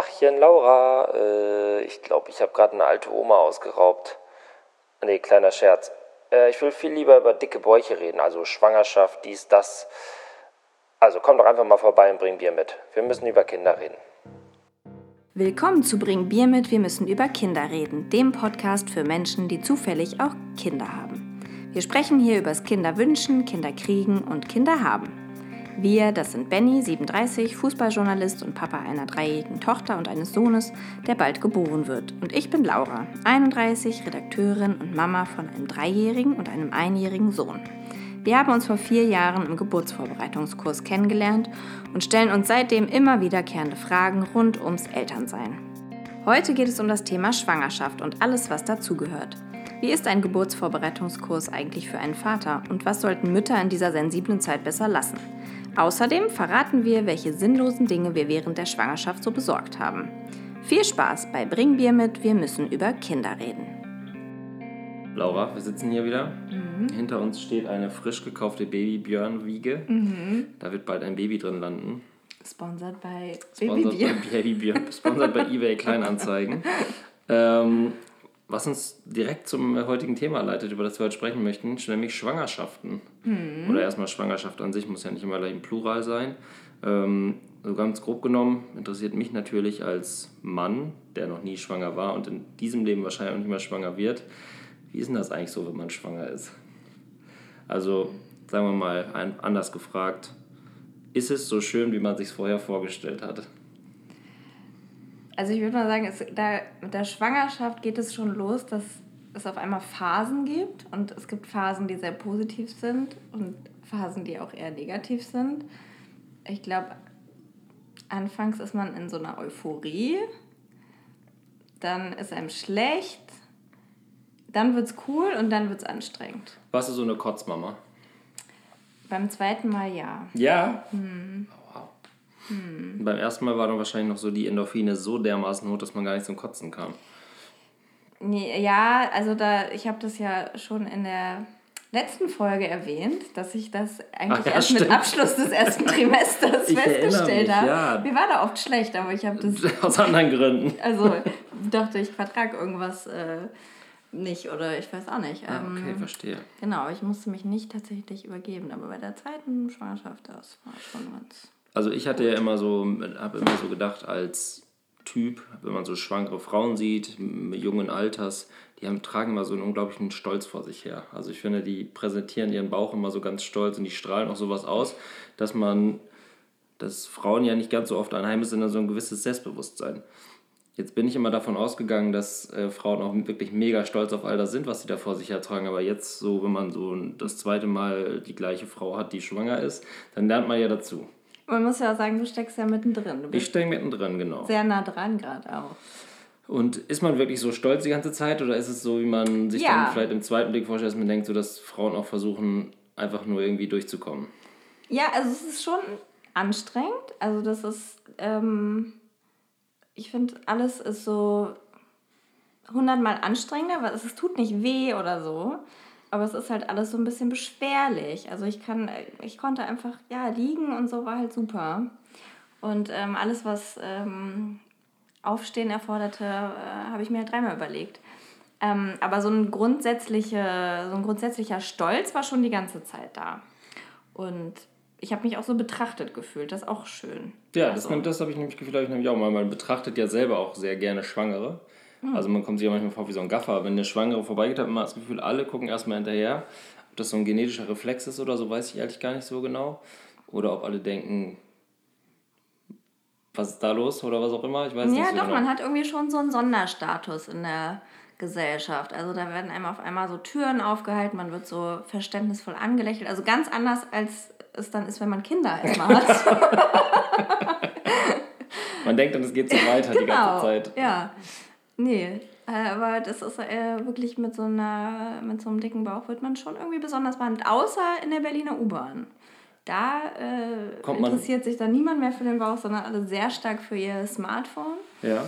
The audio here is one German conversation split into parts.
Tachchen, Laura. Äh, ich glaube, ich habe gerade eine alte Oma ausgeraubt. Nee, kleiner Scherz. Äh, ich will viel lieber über dicke Bäuche reden, also Schwangerschaft, dies, das. Also komm doch einfach mal vorbei und bring Bier mit. Wir müssen über Kinder reden. Willkommen zu Bring Bier mit, wir müssen über Kinder reden, dem Podcast für Menschen, die zufällig auch Kinder haben. Wir sprechen hier übers Kinderwünschen, Kinderkriegen und Kinder haben. Wir, das sind Benny, 37, Fußballjournalist und Papa einer dreijährigen Tochter und eines Sohnes, der bald geboren wird. Und ich bin Laura, 31, Redakteurin und Mama von einem dreijährigen und einem einjährigen Sohn. Wir haben uns vor vier Jahren im Geburtsvorbereitungskurs kennengelernt und stellen uns seitdem immer wiederkehrende Fragen rund ums Elternsein. Heute geht es um das Thema Schwangerschaft und alles, was dazugehört. Wie ist ein Geburtsvorbereitungskurs eigentlich für einen Vater und was sollten Mütter in dieser sensiblen Zeit besser lassen? Außerdem verraten wir, welche sinnlosen Dinge wir während der Schwangerschaft so besorgt haben. Viel Spaß bei Bring Bier mit, wir müssen über Kinder reden. Laura, wir sitzen hier wieder. Mhm. Hinter uns steht eine frisch gekaufte Babybjörn-Wiege. Mhm. Da wird bald ein Baby drin landen. Sponsored bei Babybjörn. Sponsored bei eBay Kleinanzeigen. ähm, was uns direkt zum heutigen Thema leitet, über das wir heute sprechen möchten, nämlich Schwangerschaften. Mhm. Oder erstmal Schwangerschaft an sich, muss ja nicht immer gleich im Plural sein. Ähm, so ganz grob genommen interessiert mich natürlich als Mann, der noch nie schwanger war und in diesem Leben wahrscheinlich auch nicht mehr schwanger wird, wie ist denn das eigentlich so, wenn man schwanger ist? Also, sagen wir mal, anders gefragt, ist es so schön, wie man sich vorher vorgestellt hat? Also ich würde mal sagen, es, da, mit der Schwangerschaft geht es schon los, dass es auf einmal Phasen gibt und es gibt Phasen, die sehr positiv sind und Phasen, die auch eher negativ sind. Ich glaube, anfangs ist man in so einer Euphorie, dann ist einem schlecht, dann wird es cool und dann wird es anstrengend. Warst du so eine Kotzmama? Beim zweiten Mal ja. Ja? Hm. Hm. Beim ersten Mal war dann wahrscheinlich noch so die Endorphine so dermaßen hoch, dass man gar nicht zum Kotzen kam. Ja, also da, ich habe das ja schon in der letzten Folge erwähnt, dass ich das eigentlich ja, erst stimmt. mit Abschluss des ersten Trimesters festgestellt habe. Ja. Mir war da oft schlecht, aber ich habe das. Aus anderen Gründen. Also dachte ich vertrag irgendwas äh, nicht oder ich weiß auch nicht. Ah, okay, ähm, verstehe. Genau, ich musste mich nicht tatsächlich übergeben, aber bei der zweiten Schwangerschaft, das war schon ganz. Also ich hatte ja immer so, habe immer so gedacht, als Typ, wenn man so schwangere Frauen sieht, jungen Alters, die haben, tragen immer so einen unglaublichen Stolz vor sich her. Also ich finde, die präsentieren ihren Bauch immer so ganz stolz und die strahlen auch sowas aus, dass man, dass Frauen ja nicht ganz so oft anheimisch sind, so ein gewisses Selbstbewusstsein. Jetzt bin ich immer davon ausgegangen, dass äh, Frauen auch wirklich mega stolz auf all das sind, was sie da vor sich hertragen. Aber jetzt so, wenn man so das zweite Mal die gleiche Frau hat, die schwanger ist, dann lernt man ja dazu. Man muss ja auch sagen, du steckst ja mittendrin. ich stecke mittendrin, genau. Sehr nah dran gerade auch. Und ist man wirklich so stolz die ganze Zeit oder ist es so, wie man sich ja. dann vielleicht im zweiten Blick vorstellt, dass man denkt, so, dass Frauen auch versuchen, einfach nur irgendwie durchzukommen? Ja, also es ist schon anstrengend. Also das ist, ähm, ich finde, alles ist so hundertmal anstrengender, weil es, es tut nicht weh oder so aber es ist halt alles so ein bisschen beschwerlich. Also ich kann, ich konnte einfach, ja, liegen und so war halt super. Und ähm, alles, was ähm, Aufstehen erforderte, äh, habe ich mir halt dreimal überlegt. Ähm, aber so ein, grundsätzliche, so ein grundsätzlicher Stolz war schon die ganze Zeit da. Und ich habe mich auch so betrachtet gefühlt, das ist auch schön. Ja, also. das, das habe ich nämlich gefühlt, habe ich nämlich auch mal. Man betrachtet ja selber auch sehr gerne Schwangere. Mhm. Also man kommt sich ja manchmal vor wie so ein Gaffer. Wenn eine Schwangere vorbeigeht, hat man das Gefühl, alle gucken erstmal hinterher. Ob das so ein genetischer Reflex ist oder so, weiß ich eigentlich gar nicht so genau. Oder ob alle denken, was ist da los oder was auch immer. Ich weiß ja, nicht so doch, genau. man hat irgendwie schon so einen Sonderstatus in der Gesellschaft. Also da werden einem auf einmal so Türen aufgehalten, man wird so verständnisvoll angelächelt. Also ganz anders, als es dann ist, wenn man Kinder erstmal hat. man denkt dann, es geht so weiter genau, die ganze genau, Zeit. Ja. Nee, äh, aber das ist äh, wirklich mit so, einer, mit so einem dicken Bauch wird man schon irgendwie besonders behandelt, außer in der Berliner U-Bahn. Da äh, interessiert sich dann niemand mehr für den Bauch, sondern alle sehr stark für ihr Smartphone. Ja.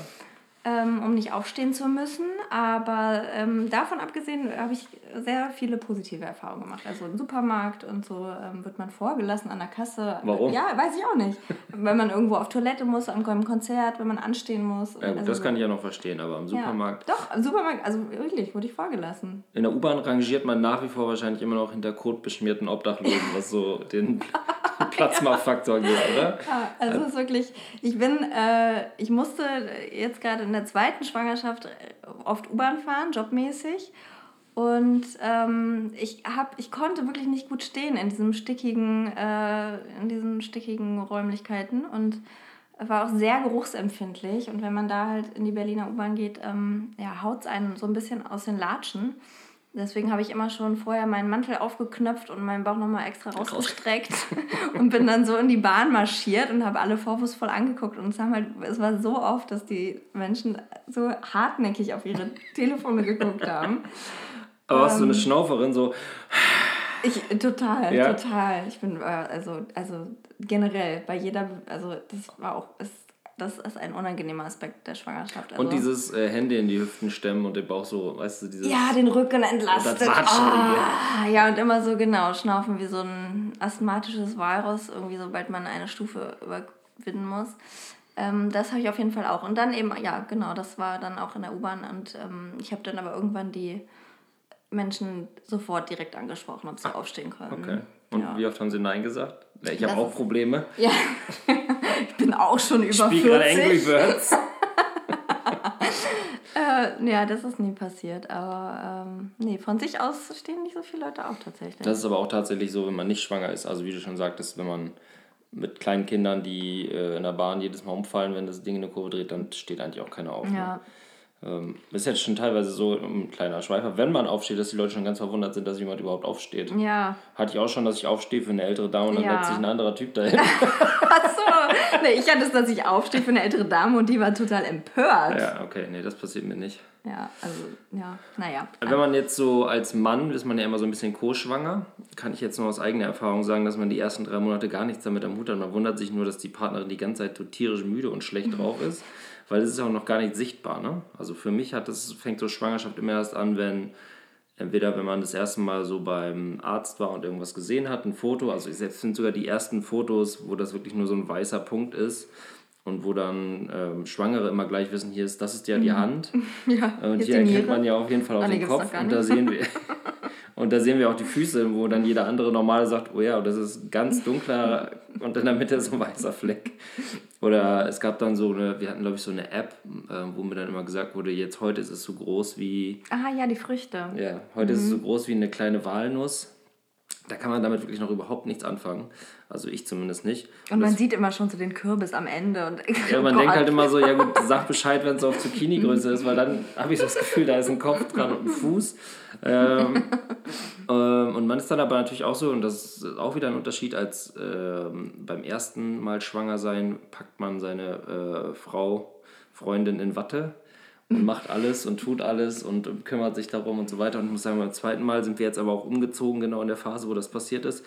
Ähm, um nicht aufstehen zu müssen. Aber ähm, davon abgesehen habe ich sehr viele positive Erfahrungen gemacht. Also im Supermarkt und so ähm, wird man vorgelassen an der Kasse. Warum? Ja, weiß ich auch nicht. wenn man irgendwo auf Toilette muss, am einem Konzert, wenn man anstehen muss. Ja, gut, also das so. kann ich ja noch verstehen, aber im Supermarkt. Ja, doch, im Supermarkt, also wirklich, wurde ich vorgelassen. In der U-Bahn rangiert man nach wie vor wahrscheinlich immer noch hinter kotbeschmierten Obdachlosen, was so den, den Platzmachfaktor geht, oder? Ja, also es ist wirklich, ich bin, äh, ich musste jetzt gerade in der zweiten Schwangerschaft oft U-Bahn fahren, jobmäßig. Und ähm, ich, hab, ich konnte wirklich nicht gut stehen in diesem stickigen, äh, in diesen stickigen Räumlichkeiten und war auch sehr geruchsempfindlich. Und wenn man da halt in die Berliner U-Bahn geht, ähm, ja, haut es einen so ein bisschen aus den Latschen. Deswegen habe ich immer schon vorher meinen Mantel aufgeknöpft und meinen Bauch nochmal extra rausgestreckt und bin dann so in die Bahn marschiert und habe alle vorwurfsvoll angeguckt. Und es, haben halt, es war so oft, dass die Menschen so hartnäckig auf ihre Telefone geguckt haben. Aber warst du so eine Ähm. Schnauferin, so, Ich, total, Ja. total. Ich bin, äh, also, also generell, bei jeder, also das war auch, ist, das ist ein unangenehmer Aspekt der Schwangerschaft. Also, und dieses äh, Hände in die Hüften stemmen und den Bauch so, weißt du, dieses... Ja, den Rücken entlastet. Ah, ja, und immer so genau, schnaufen wie so ein asthmatisches Virus, irgendwie sobald man eine Stufe überwinden muss. Ähm, das habe ich auf jeden Fall auch. Und dann eben, ja, genau, das war dann auch in der U-Bahn. Und ähm, ich habe dann aber irgendwann die Menschen sofort direkt angesprochen, ob sie aufstehen können. Okay. Und ja. wie oft haben sie Nein gesagt? Ja, Ich habe auch Probleme. Ja, ich bin auch schon über Spiel gerade Angry 40. Birds. Äh, ja, das ist nie passiert. Aber ähm, nee, von sich aus stehen nicht so viele Leute auf tatsächlich. Das ist aber auch tatsächlich so, wenn man nicht schwanger ist. Also wie du schon sagtest, wenn man mit kleinen Kindern, die äh, in der Bahn jedes Mal umfallen, wenn das Ding in eine Kurve dreht, dann steht eigentlich auch keiner auf. Ne? Ja. Ähm, ist jetzt schon teilweise so ein kleiner Schweifer, wenn man aufsteht, dass die Leute schon ganz verwundert sind, dass jemand überhaupt aufsteht. Ja. Hatte ich auch schon, dass ich aufstehe für eine ältere Dame und dann Ja. setzt sich ein anderer Typ dahin. Achso. Nee, ich hatte es, dass ich aufstehe für eine ältere Dame und die war total empört. Ja, ja, okay, nee, das passiert mir nicht. also, ja, naja. Wenn man jetzt so als Mann, ist man ja immer so ein bisschen co-schwanger, kann ich jetzt nur aus eigener Erfahrung sagen, dass man die ersten drei Monate gar nichts damit am Hut hat. Man wundert sich nur, dass die Partnerin die ganze Zeit so tierisch müde und schlecht drauf ist, weil es ist auch noch gar nicht sichtbar. Ne? Also für mich hat das, fängt so Schwangerschaft immer erst an, wenn entweder wenn man das erste Mal so beim Arzt war und irgendwas gesehen hat, ein Foto, also ich selbst finde sogar die ersten Fotos, wo das wirklich nur so ein weißer Punkt ist und wo dann ähm, Schwangere immer gleich wissen, hier ist, das ist ja die Hand. Ja, Und jetzt die die erkennt man ja auf jeden Fall auf Ah, den Kopf und da sehen wir und da sehen wir auch die Füße, wo dann jeder andere normale sagt, oh ja, das ist ganz dunkler und in der Mitte so ein weißer Fleck. Oder es gab dann so eine, wir hatten glaube ich so eine App, äh, wo mir dann immer gesagt wurde, jetzt heute ist es so groß wie, Ah ja, die Früchte. ja, heute ist es so Mhm. groß wie eine kleine Walnuss. Da kann man damit wirklich noch überhaupt nichts anfangen. Also ich zumindest nicht. Und man sieht immer schon so den Kürbis am Ende. Und, Ja, man Oh denkt Gott. halt immer so, ja gut, sag Bescheid, wenn es auf Zucchini-Größe ist, weil dann habe ich so das Gefühl, da ist ein Kopf dran und ein Fuß. Ähm, ähm, und man ist dann aber natürlich auch so, und das ist auch wieder ein Unterschied, als ähm, beim ersten Mal schwanger sein, packt man seine äh, Frau, Freundin in Watte und macht alles und tut alles und kümmert sich darum und so weiter. Und ich muss sagen, beim zweiten Mal sind wir jetzt aber auch umgezogen, genau in der Phase, wo das passiert ist.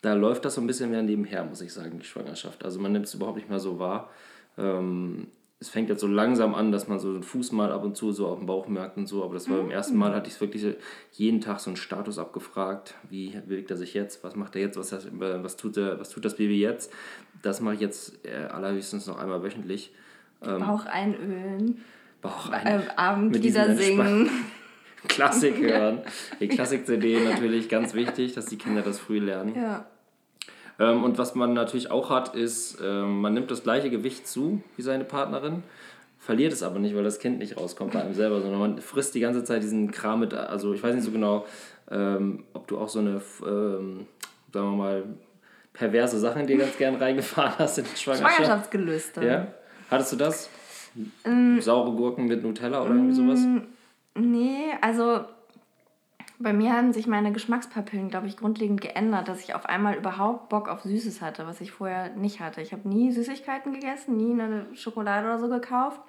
Da läuft das so ein bisschen mehr nebenher, muss ich sagen, die Schwangerschaft. Also man nimmt es überhaupt nicht mehr so wahr. Ähm, es fängt jetzt so langsam an, dass man so den Fuß mal ab und zu so auf dem Bauch merkt und so. Aber das war beim ersten Mal, hatte ich es wirklich jeden Tag so einen Status abgefragt. Wie bewegt er sich jetzt? Was macht er jetzt? Was, äh, was, tut, er, was tut das Baby jetzt? Das mache ich jetzt äh, allerhöchstens noch einmal wöchentlich. Bauch einölen, Bauch ein. Abendlieder diesem singen. Klassik hören. Die Klassik-CD natürlich ganz wichtig, dass die Kinder das früh lernen. Ja. Ähm, und was man natürlich auch hat, ist, ähm, man nimmt das gleiche Gewicht zu wie seine Partnerin, verliert es aber nicht, weil das Kind nicht rauskommt bei einem selber, sondern man frisst die ganze Zeit diesen Kram mit. Also ich weiß nicht so genau, ähm, ob du auch so eine, ähm, sagen wir mal, perverse Sachen dir ganz gern reingefahren hast in die Schwangerschaft. Schwangerschaftsgelüste. Ja? Hattest du das? Ähm, Saure Gurken mit Nutella oder irgendwie sowas? Nee, also bei mir haben sich meine Geschmackspapillen, glaube ich, grundlegend geändert, dass ich auf einmal überhaupt Bock auf Süßes hatte, was ich vorher nicht hatte. Ich habe nie Süßigkeiten gegessen, nie eine Schokolade oder so gekauft.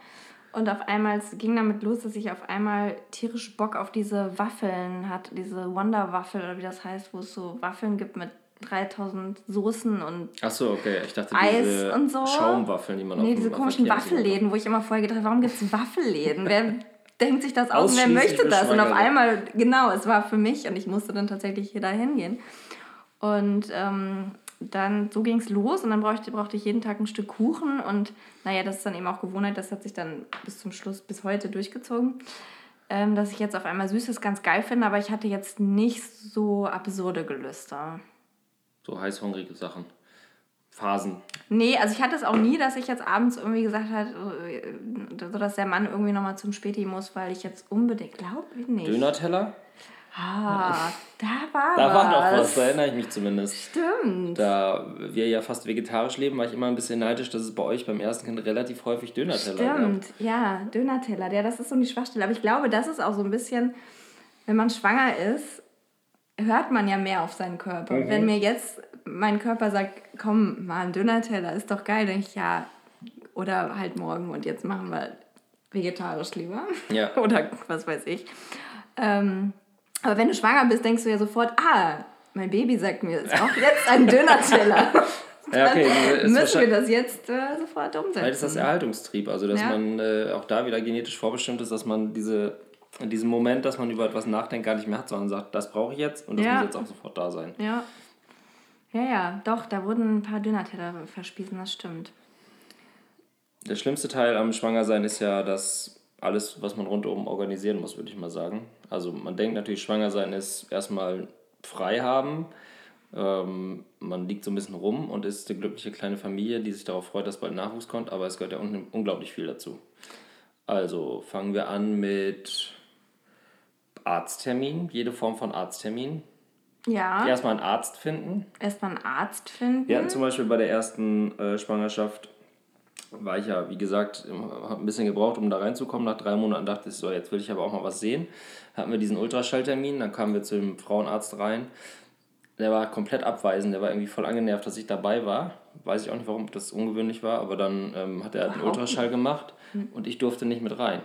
Und auf einmal es ging damit los, dass ich auf einmal tierisch Bock auf diese Waffeln hatte, diese Wonder-Waffel oder wie das heißt, wo es so Waffeln gibt mit 3000 Soßen und Achso, okay. Ich dachte, Eis und so. Schaumwaffeln, die man Nee, auf diese komischen Waffelläden, wo ich immer vorher gedacht habe, warum gibt es Waffelläden? Wer denkt sich das aus und wer möchte das? Und auf einmal, genau, es war für mich und ich musste dann tatsächlich hier dahin gehen. Und ähm, dann, so ging es los und dann brauchte, brauchte ich jeden Tag ein Stück Kuchen und naja, das ist dann eben auch Gewohnheit, das hat sich dann bis zum Schluss, bis heute durchgezogen, ähm, dass ich jetzt auf einmal Süßes ganz geil finde, aber ich hatte jetzt nicht so absurde Gelüste. So heißhungrige Sachen. Phasen. Nee, also ich hatte es auch nie, dass ich jetzt abends irgendwie gesagt habe, so dass der Mann irgendwie nochmal zum Späti muss, weil ich jetzt unbedingt, glaube ich nicht. Döner-Teller? Ah, da war Da war noch was, da erinnere ich mich zumindest. Stimmt. Da wir ja fast vegetarisch leben, war ich immer ein bisschen neidisch, dass es bei euch beim ersten Kind relativ häufig Döner-Teller gab. Stimmt, ja, Döner-Teller. Ja, das ist so die Schwachstelle. Aber ich glaube, das ist auch so ein bisschen, wenn man schwanger ist, hört man ja mehr auf seinen Körper. Mhm. Wenn mir jetzt mein Körper sagt, komm, mal ein Döner-Teller, ist doch geil, denke ich, ja, oder halt morgen und jetzt machen wir vegetarisch lieber. Ja. oder was weiß ich. Ähm, aber wenn du schwanger bist, denkst du ja sofort, ah, mein Baby sagt mir, ist auch jetzt ein Döner-Teller. Ja, okay. Dann müssen wir das jetzt äh, sofort umsetzen. Vielleicht ist das Erhaltungstrieb, also dass Ja. man äh, auch da wieder genetisch vorbestimmt ist, dass man diese, in diesem Moment, dass man über etwas nachdenkt, gar nicht mehr hat, sondern sagt, das brauche ich jetzt und das Ja. muss jetzt auch sofort da sein. Ja. Ja, ja, doch, da wurden ein paar Döner-Teller verspiesen, das stimmt. Der schlimmste Teil am Schwangersein ist ja, dass alles, was man rundum organisieren muss, würde ich mal sagen. Also man denkt natürlich, Schwangersein ist erstmal frei haben. Ähm, man liegt so ein bisschen rum und ist eine glückliche kleine Familie, die sich darauf freut, dass bald Nachwuchs kommt, aber es gehört ja un unglaublich viel dazu. Also fangen wir an mit Arzttermin, jede Form von Arzttermin. Ja, Erstmal einen Arzt finden. erstmal einen Arzt finden. Wir hatten zum Beispiel bei der ersten äh, Schwangerschaft, war ich ja, wie gesagt, habe ein bisschen gebraucht, um da reinzukommen. Nach drei Monaten dachte ich so, jetzt will ich aber auch mal was sehen. Hatten wir diesen Ultraschalltermin, dann kamen wir zu dem Frauenarzt rein. Der war komplett abweisend, der war irgendwie voll angenervt, dass ich dabei war. Weiß ich auch nicht, warum das ungewöhnlich war, aber dann ähm, hat er den Ultraschall gemacht und ich durfte nicht mit rein.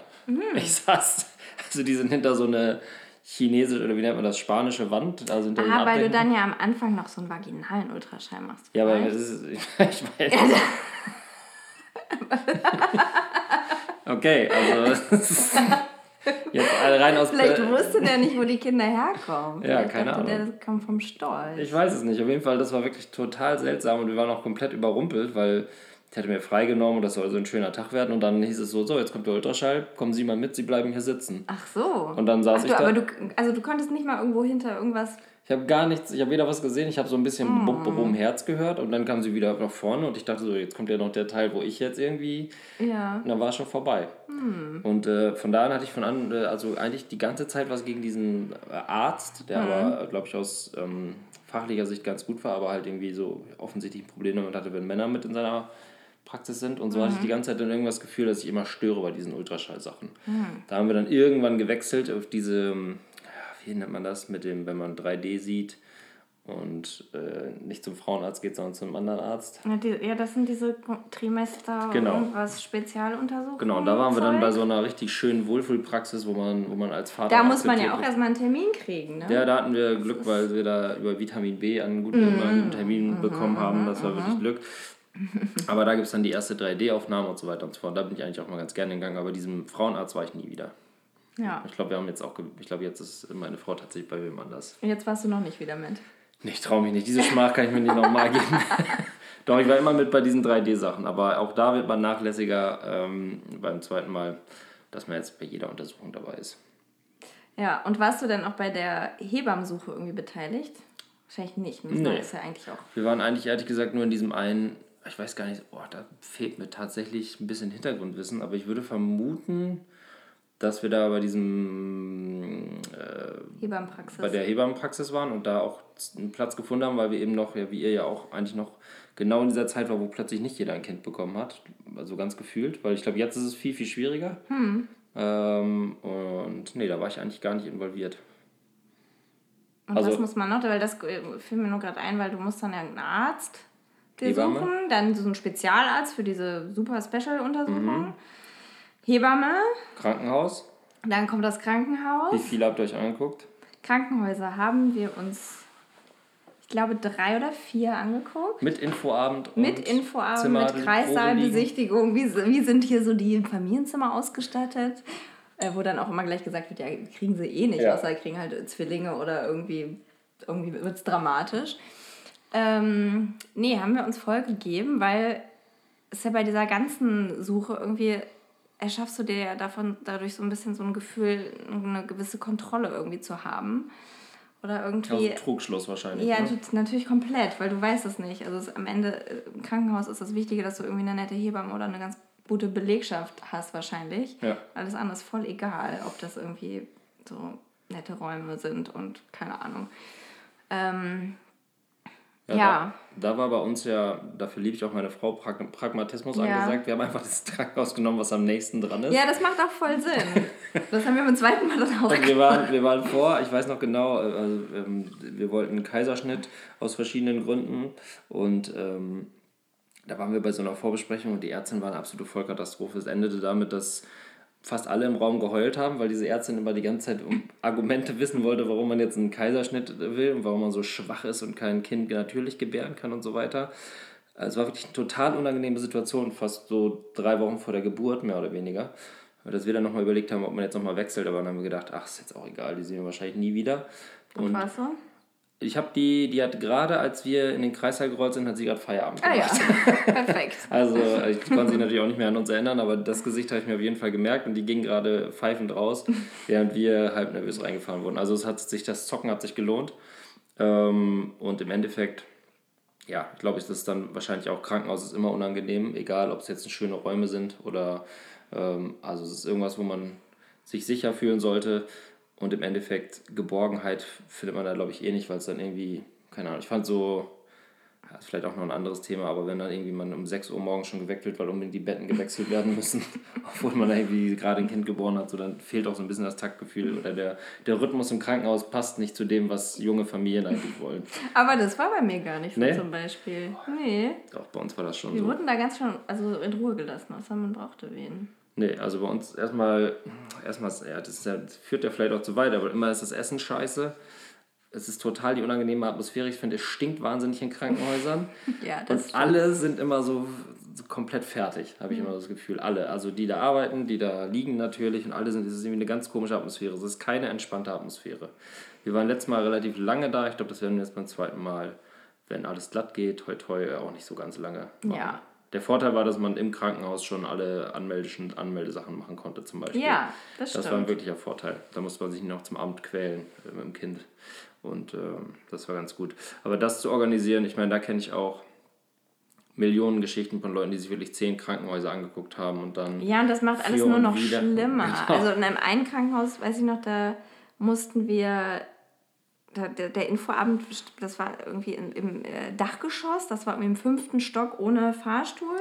Ich saß, also die sind hinter so eine chinesische oder wie nennt man das, spanische Wand. Also hinter Ah, weil du dann ja am Anfang noch so einen vaginalen Ultraschall machst. Ja, aber das ist, ich weiß. okay, also jetzt rein aus Vielleicht wusste der nicht, wo die Kinder herkommen. Ja, Vielleicht keine dachte Der, Ahnung. das kommt vom Stolz. Ich weiß es nicht. Auf jeden Fall, das war wirklich total seltsam und wir waren auch komplett überrumpelt, weil ich hatte mir freigenommen und das soll so ein schöner Tag werden und dann hieß es so, so, jetzt kommt der Ultraschall, kommen Sie mal mit, Sie bleiben hier sitzen. Ach so. Und dann saß Ach, ich du, da. Aber du, also du konntest nicht mal irgendwo hinter irgendwas. Ich habe gar nichts, ich habe weder was gesehen, ich habe so ein bisschen Bum Bum Herz gehört und dann kam sie wieder nach vorne und ich dachte so, jetzt kommt ja noch der Teil, wo ich jetzt irgendwie Ja. Und dann war es schon vorbei. Und äh, von da an hatte ich von an, äh, also eigentlich die ganze Zeit was gegen diesen äh, Arzt, der aber, glaube ich, aus ähm, fachlicher Sicht ganz gut war, aber halt irgendwie so offensichtlich ein Problem damit hatte, wenn Männer mit in seiner Praxis sind. Und so hatte ich die ganze Zeit dann irgendwas das Gefühl, dass ich immer störe bei diesen Ultraschallsachen. Da haben wir dann irgendwann gewechselt auf diese, wie nennt man das, mit dem, wenn man 3D sieht und äh, nicht zum Frauenarzt geht, sondern zum anderen Arzt. Ja, die, ja, das sind diese Trimester Genau. irgendwas Spezialuntersuchungen. Genau, und da waren wir dann bei so einer richtig schönen Wohlfühlpraxis, wo man, wo man als Vater. Da muss man ja auch erstmal einen Termin kriegen, ne? Ja, da hatten wir Glück, weil wir da über Vitamin B einen guten, Mhm. einen guten Termin bekommen haben. Das war wirklich Glück. Aber da gibt es dann die erste 3D-Aufnahme und so weiter und so fort. Da bin ich eigentlich auch mal ganz gerne gegangen, aber diesem Frauenarzt war ich nie wieder. ja. Ich glaube, wir haben jetzt auch, ich glaube, jetzt ist meine Frau tatsächlich bei wem anders. Und jetzt warst du noch nicht wieder mit. Nee, ich traue mich nicht. Diese Schmach kann ich mir nicht nochmal geben. Doch, ich war immer mit bei diesen 3D-Sachen. Aber auch da wird man nachlässiger ähm, beim zweiten Mal, dass man jetzt bei jeder Untersuchung dabei ist. Ja, und warst du dann auch bei der Hebammensuche irgendwie beteiligt? Wahrscheinlich nicht. Nee. das ja eigentlich auch. Wir waren eigentlich ehrlich gesagt nur in diesem einen, ich weiß gar nicht, oh, da fehlt mir tatsächlich ein bisschen Hintergrundwissen, aber ich würde vermuten, dass wir da bei diesem, äh, Hebammenpraxis. bei der Hebammenpraxis waren und da auch einen Platz gefunden haben, weil wir eben noch, ja, wie ihr ja auch eigentlich noch genau in dieser Zeit war, wo plötzlich nicht jeder ein Kind bekommen hat. Also ganz gefühlt, weil ich glaube, jetzt ist es viel, viel schwieriger. Ähm, und nee, da war ich eigentlich gar nicht involviert. Und Also- was muss man noch? Weil das äh, fiel mir nur gerade ein, weil du musst dann ja einen Arzt Hebamme. suchen, dann so einen Spezialarzt für diese super Special-Untersuchung, Mhm. Hebamme, Krankenhaus, dann kommt das Krankenhaus. wie viele habt ihr euch angeguckt? Krankenhäuser haben wir uns, ich glaube, drei oder vier angeguckt. Mit Infoabend und Mit Infoabend, Zimmer, mit. Kreissaalbesichtigung. Wie, wie sind hier so die Familienzimmer ausgestattet? äh, wo dann auch immer gleich gesagt wird, ja, kriegen sie eh nicht, Ja. außer kriegen halt Zwillinge oder irgendwie, irgendwie wird es dramatisch. Ähm, nee, haben wir uns voll gegeben, weil es ja bei dieser ganzen Suche irgendwie erschaffst du dir ja davon dadurch so ein bisschen so ein Gefühl, eine gewisse Kontrolle irgendwie zu haben. Oder irgendwie. Also Trugschluss wahrscheinlich. Ja, ne? natürlich komplett, weil du weißt es nicht. Also es, am Ende äh, im Krankenhaus ist das Wichtige, dass du irgendwie eine nette Hebamme oder eine ganz gute Belegschaft hast wahrscheinlich. Ja. Alles andere ist voll egal, ob das irgendwie so nette Räume sind und keine Ahnung. Ähm, Ja, Ja. Da, da war bei uns ja, dafür liebe ich auch meine Frau, Prag Pragmatismus Ja. angesagt. Wir haben einfach das Krankenhaus genommen, was am nächsten dran ist. ja, das macht auch voll Sinn. Das haben wir beim zweiten Mal dann auch Und wir waren, wir waren vor, ich weiß noch genau, äh, also, ähm, wir wollten einen Kaiserschnitt aus verschiedenen Gründen und ähm, da waren wir bei so einer Vorbesprechung und die Ärztin war eine absolute Vollkatastrophe. Es endete damit, dass fast alle im Raum geheult haben, weil diese Ärztin immer die ganze Zeit um Argumente wissen wollte, warum man jetzt einen Kaiserschnitt will und warum man so schwach ist und kein Kind natürlich gebären kann und so weiter. Also Es war wirklich eine total unangenehme Situation, fast so drei Wochen vor der Geburt, mehr oder weniger. Dass wir dann nochmal überlegt haben, ob man jetzt nochmal wechselt, aber dann haben wir gedacht, ach, ist jetzt auch egal, die sehen wir wahrscheinlich nie wieder. Und Und was so? Ich habe die, die hat gerade, als wir in den Kreißsaal gerollt sind, hat sie gerade Feierabend Ah gemacht. ja, perfekt. Also ich konnte sich natürlich auch nicht mehr an uns erinnern, aber das Gesicht habe ich mir auf jeden Fall gemerkt und die ging gerade pfeifend raus, während wir halb nervös reingefahren wurden. Also es hat sich, das Zocken hat sich gelohnt. Ähm, und im Endeffekt, ja, glaube ich, das ist dann wahrscheinlich auch Krankenhaus ist immer unangenehm, egal ob es jetzt schöne Räume sind oder ähm, also es ist irgendwas, wo man sich sicher fühlen sollte. Und im Endeffekt Geborgenheit findet man da, glaube ich, eh nicht, weil es dann irgendwie, keine Ahnung, ich fand so, ja, ist vielleicht auch noch ein anderes Thema, aber wenn dann irgendwie man um 6 Uhr morgens schon geweckt wird, weil unbedingt die Betten gewechselt werden müssen, obwohl man da irgendwie gerade ein Kind geboren hat, so dann fehlt auch so ein bisschen das Taktgefühl oder der, der Rhythmus im Krankenhaus passt nicht zu dem, was junge Familien eigentlich wollen. Aber das war bei mir gar nicht so Nee? zum Beispiel. Nee. Auch bei uns war das schon Wir so. wurden da ganz schön also in Ruhe gelassen, außer man brauchte wen. Nee, also bei uns erstmal, erstmal, ja, das, ja, das führt ja vielleicht auch zu weit, aber immer ist das Essen scheiße. Es ist total die unangenehme Atmosphäre. Ich finde, es stinkt wahnsinnig in Krankenhäusern. Ja, das Und alle sind immer so, so komplett fertig, habe ich Mhm. immer das Gefühl. Alle. Also die da arbeiten, die da liegen natürlich und alle sind, es ist irgendwie eine ganz komische Atmosphäre. Es ist keine entspannte Atmosphäre. Wir waren letztes Mal relativ lange da. Ich glaube, das werden wir jetzt beim zweiten Mal, wenn alles glatt geht, toi toi, auch nicht so ganz lange. machen. Ja. Der Vorteil war, dass man im Krankenhaus schon alle Anmeldeschen, Anmeldesachen machen konnte, zum Beispiel. Ja, das Das war ein stimmt. wirklicher Vorteil. Da musste man sich nicht noch zum Amt quälen äh, mit dem Kind. Und ähm, das war ganz gut. Aber das zu organisieren, ich meine, da kenne ich auch Millionen Geschichten von Leuten, die sich wirklich zehn Krankenhäuser angeguckt haben und dann. Ja, und das macht alles nur noch wieder. schlimmer. Genau. Also in einem einen Krankenhaus, weiß ich noch, da mussten wir, der, der Infoabend, das war irgendwie in, im äh, Dachgeschoss, das war im fünften Stock ohne Fahrstuhl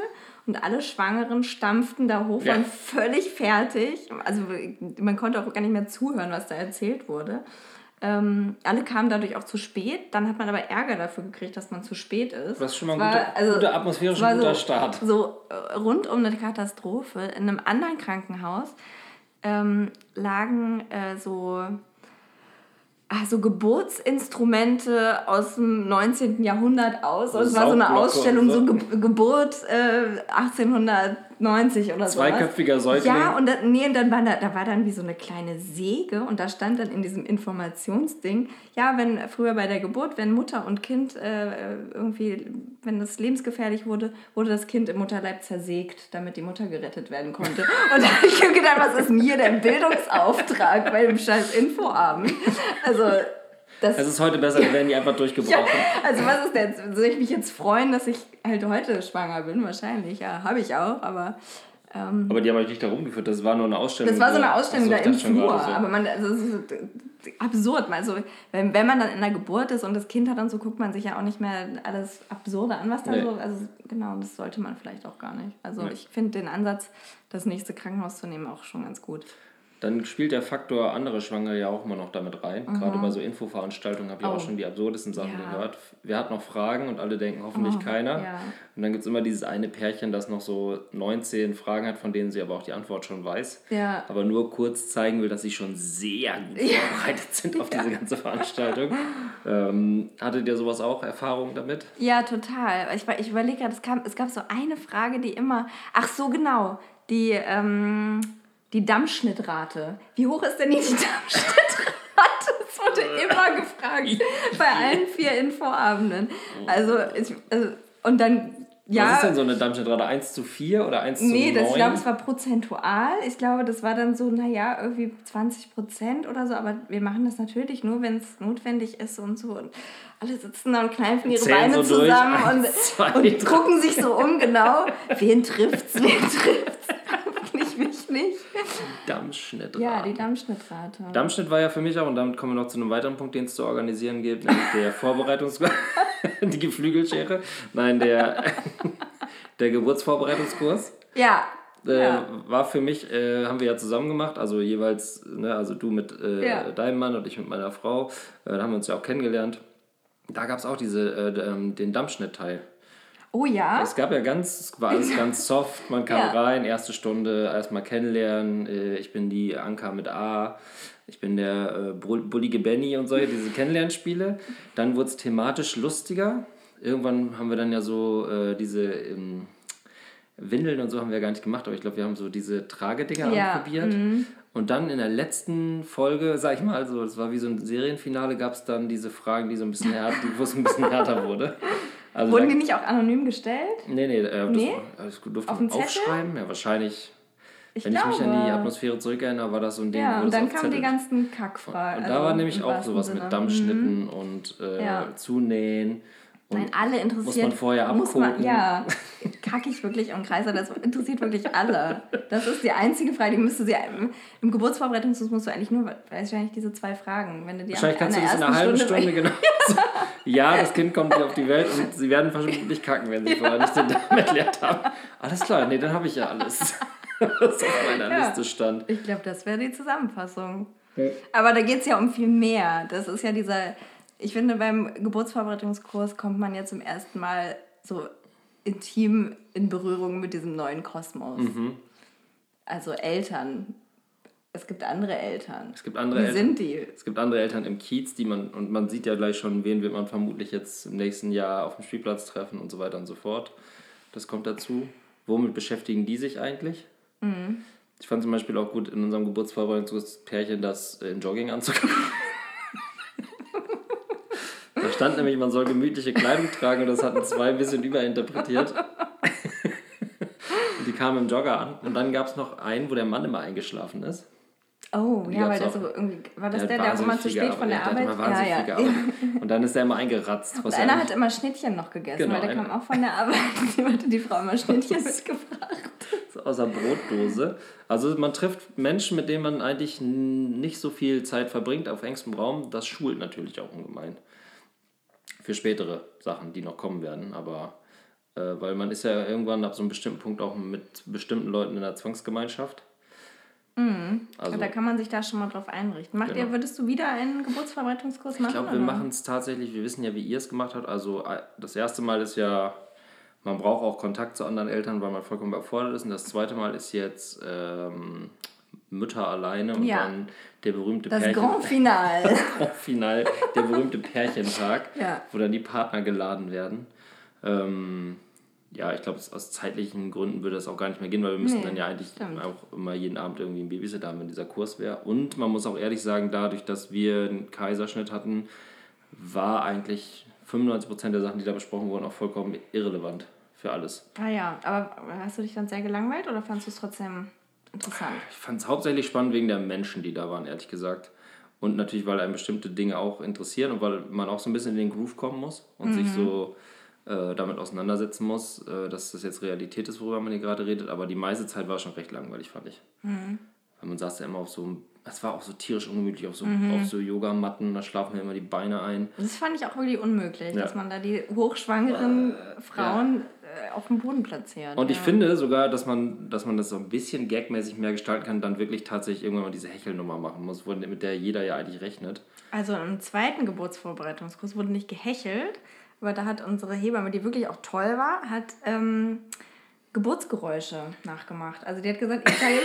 und alle Schwangeren stampften da hoch, Ja. waren völlig fertig. Also man konnte auch gar nicht mehr zuhören, was da erzählt wurde. Ähm, alle kamen dadurch auch zu spät. Dann hat man aber Ärger dafür gekriegt, dass man zu spät ist. Das ist schon mal ein war- guter- guter atmosphärisch ein guter so, Start. So äh, rund um eine Katastrophe. In einem anderen Krankenhaus ähm, lagen äh, so, ah, so Geburtsinstrumente aus dem 19. Jahrhundert aus. Und es war so eine Ausstellung, so. so Ge Geburt äh, 1890 oder so. Zweiköpfiger Säugling. Ja, und dann, nee, und dann war da, da war dann wie so eine kleine Säge und da stand dann in diesem Informationsding, ja, wenn früher bei der Geburt, wenn Mutter und Kind äh, irgendwie, wenn das lebensgefährlich wurde, wurde das Kind im Mutterleib zersägt, damit die Mutter gerettet werden konnte. Und da habe ich gedacht, was ist denn hier der Bildungsauftrag bei dem scheiß Infoabend? Also, das Es ist heute besser, wir werden die einfach durchgebrochen. ja, also was ist denn? Soll ich mich jetzt freuen, dass ich halt heute schwanger bin? Wahrscheinlich, ja, habe ich auch, aber ähm, Aber die haben euch nicht da rumgeführt, das war nur eine Ausstellung. das war so eine Ausstellung Ach da im Flur. so. Aber man, also absurd. Also, wenn, wenn man dann in der Geburt ist und das Kind hat und so, guckt man sich ja auch nicht mehr alles Absurde an, was da Nee. so. Also genau, das sollte man vielleicht auch gar nicht. Also Nee. ich finde den Ansatz, das nächste Krankenhaus zu nehmen, auch schon ganz gut. Dann spielt der Faktor andere Schwangere ja auch immer noch damit rein. Gerade bei so Infoveranstaltungen habe ich Mhm. Oh. auch schon die absurdesten Sachen Ja. gehört. Wer hat noch Fragen und alle denken hoffentlich Oh, keiner. ja. Und dann gibt es immer dieses eine Pärchen, das noch so 19 Fragen hat, von denen sie aber auch die Antwort schon weiß. Ja. Aber nur kurz zeigen will, dass sie schon sehr gut vorbereitet sind auf diese ganze Veranstaltung. Ähm, hattet ihr sowas auch, Erfahrung damit? Ja, total. Ich, ich überlege gerade, es, kam- es gab so eine Frage, die immer. Ach so, genau. Die, ähm, die Dammschnittrate. Wie hoch ist denn die Dammschnittrate? Das wurde immer gefragt bei allen vier Infoabenden. Also, ich, also und dann ja. Was ist denn so eine Dammschnittrate? 1 zu 4 oder 1 zu 9? Nee, das, ich glaube, es war prozentual. Ich glaube, das war dann so, naja, irgendwie 20 Prozent oder so. Aber wir machen das natürlich nur, wenn es notwendig ist und so. Und alle sitzen da und kneifen ihre Zählen Beine so zusammen und, zwei, und gucken sich so um, genau. Wen trifft's, wen trifft's? Nicht. Dammschnittrate. Ja, die Dammschnittrate. Dammschnitt war ja für mich auch, und damit kommen wir noch zu einem weiteren Punkt, den es zu organisieren gibt, nämlich der Vorbereitungs... die Geflügelschere. Nein, der, der Geburtsvorbereitungskurs. Ja. Äh, ja. War für mich, äh, haben wir ja zusammen gemacht, also jeweils, ne, also du mit äh, ja. deinem Mann und ich mit meiner Frau, äh, da haben wir uns ja auch kennengelernt. Da gab es auch diese, äh, ähm, den Dampfschnittteil. Oh ja. Es gab ja ganz, es war alles ganz soft. Man kam ja. rein, erste Stunde, erstmal kennenlernen. Äh, ich bin die Anka mit A. Ich bin der äh, bullige Benny und solche, diese Kennenlernspiele. Dann wurde es thematisch lustiger. Irgendwann haben wir dann ja so äh, diese ähm, Windeln und so haben wir gar nicht gemacht, aber ich glaube, wir haben so diese Tragedinger ja. ausprobiert. Mhm. Und dann in der letzten Folge, sag ich mal, also es war wie so ein Serienfinale, gab es dann diese Fragen, die so ein bisschen härter, wo es ein bisschen härter wurde. Also Wurden die nicht auch anonym gestellt? Nee, nee, äh, nee? das, das durfte man aufschreiben. Ja, wahrscheinlich ich Wenn glaube. ich mich an die Atmosphäre zurückerinnere, war das so ein Ding. Ja, und dann kamen die ganzen Kackfragen. Und also da war nämlich auch sowas Sinne. mit Dammschnitten mhm. und äh, ja. Zunähen. Nein, alle interessiert. Muss man vorher abgucken. Man, ja, kacke ich wirklich im Kreiser, das interessiert wirklich alle. Das ist die einzige Frage, die müsste sie im Geburtsvorbereitungskurs musst du eigentlich nur, wahrscheinlich diese zwei Fragen, wenn du die Wahrscheinlich kannst du das in einer halben Stunde, Stunde genau. ja, das Kind kommt auf die Welt und sie werden vermutlich kacken, wenn sie ja. vorher nicht den Darm erklärt haben. Alles klar, nee, dann habe ich ja alles. was auf meiner ja, Liste stand. Ich glaube, das wäre die Zusammenfassung. Ja. Aber da geht es ja um viel mehr. Das ist ja dieser, ich finde, beim Geburtsvorbereitungskurs kommt man ja zum ersten Mal so intim in Berührung mit diesem neuen Kosmos. Mhm. Also Eltern. Es gibt andere Eltern. Es gibt andere Wie Eltern. sind die? Es gibt andere Eltern im Kiez, die man, und man sieht ja gleich schon, wen wird man vermutlich jetzt im nächsten Jahr auf dem Spielplatz treffen und so weiter und so fort. Das kommt dazu. Womit beschäftigen die sich eigentlich? Mhm. Ich fand zum Beispiel auch gut in unserem Geburtsvorbereitungspärchen das in Jogginganzug. stand nämlich, man soll gemütliche Kleidung tragen und das hatten zwei ein bisschen überinterpretiert. die kamen im Jogger an und dann gab es noch einen, wo der Mann immer eingeschlafen ist. Oh, ja, weil das so irgendwie. War das der, der, der immer zu spät Arbeit. von der, Arbeit? Der ja, ja. Und dann ist er immer eingeratzt. Und einer hat immer Schnittchen noch gegessen, genau, weil der kam auch von der Arbeit. Die hatte die Frau immer Schnittchen mitgebracht. Aus der Brotdose. Also man trifft Menschen, mit denen man eigentlich nicht so viel Zeit verbringt auf engstem Raum. Das schult natürlich auch ungemein. Für spätere Sachen, die noch kommen werden. Aber äh, weil man ist ja irgendwann ab so einem bestimmten Punkt auch mit bestimmten Leuten in der Zwangsgemeinschaft. Mhm. Also, da kann man sich da schon mal drauf einrichten. Macht genau. ihr, würdest du wieder einen Geburtsvorbereitungskurs machen? Ich glaube, wir machen es tatsächlich, wir wissen ja, wie ihr es gemacht habt. Also äh, das erste Mal ist ja, man braucht auch Kontakt zu anderen Eltern, weil man vollkommen überfordert ist. Und das zweite Mal ist jetzt ähm, Mütter alleine und ja. dann der berühmte das Pärchen. Grand Final. das Grand Final, der berühmte Pärchentag, ja. wo dann die Partner geladen werden. Ähm, ja, ich glaube, aus zeitlichen Gründen würde das auch gar nicht mehr gehen, weil wir müssen nee, dann ja eigentlich stimmt. auch immer jeden Abend irgendwie einen Babysitter haben, wenn dieser Kurs wäre. Und man muss auch ehrlich sagen, dadurch, dass wir einen Kaiserschnitt hatten, war eigentlich 95% der Sachen, die da besprochen wurden, auch vollkommen irrelevant für alles. Ah ja, aber hast du dich dann sehr gelangweilt oder fandest du es trotzdem interessant? Ich fand es hauptsächlich spannend wegen der Menschen, die da waren, ehrlich gesagt. Und natürlich, weil einem bestimmte Dinge auch interessieren und weil man auch so ein bisschen in den Groove kommen muss und mhm. sich so äh, damit auseinandersetzen muss, äh, dass das jetzt Realität ist, worüber man hier gerade redet. Aber die meiste Zeit war schon recht langweilig, fand ich. Mhm. Weil man saß ja immer auf so es war auch so tierisch ungemütlich auf so, mhm. auf so Yogamatten, da schlafen mir immer die Beine ein. Das fand ich auch wirklich unmöglich, ja. dass man da die hochschwangeren äh, Frauen. Auf dem Boden platziert. Und ja. ich finde sogar, dass man, dass man das so ein bisschen gagmäßig mehr gestalten kann, dann wirklich tatsächlich irgendwann mal diese Hechelnummer machen muss, mit der jeder ja eigentlich rechnet. Also im zweiten Geburtsvorbereitungskurs wurde nicht gehechelt, aber da hat unsere Hebamme, die wirklich auch toll war, hat ähm, Geburtsgeräusche nachgemacht. Also die hat gesagt, ich zeige